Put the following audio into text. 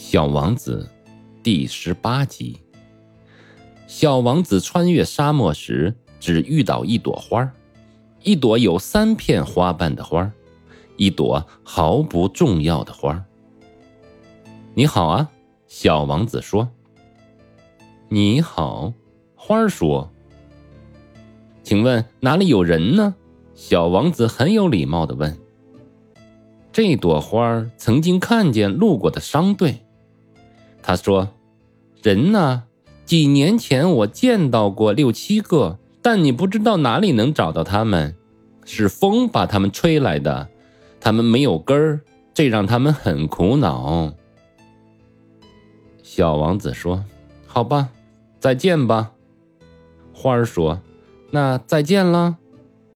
小王子，第十八集。小王子穿越沙漠时，只遇到一朵花，一朵有三片花瓣的花，一朵毫不重要的花。你好啊，小王子说。你好，花儿说。请问哪里有人呢？小王子很有礼貌的问。这朵花曾经看见路过的商队。他说：“人呢？几年前我见到过六七个，但你不知道哪里能找到他们。是风把他们吹来的，他们没有根儿，这让他们很苦恼。”小王子说：“好吧，再见吧。”花儿说：“那再见了。”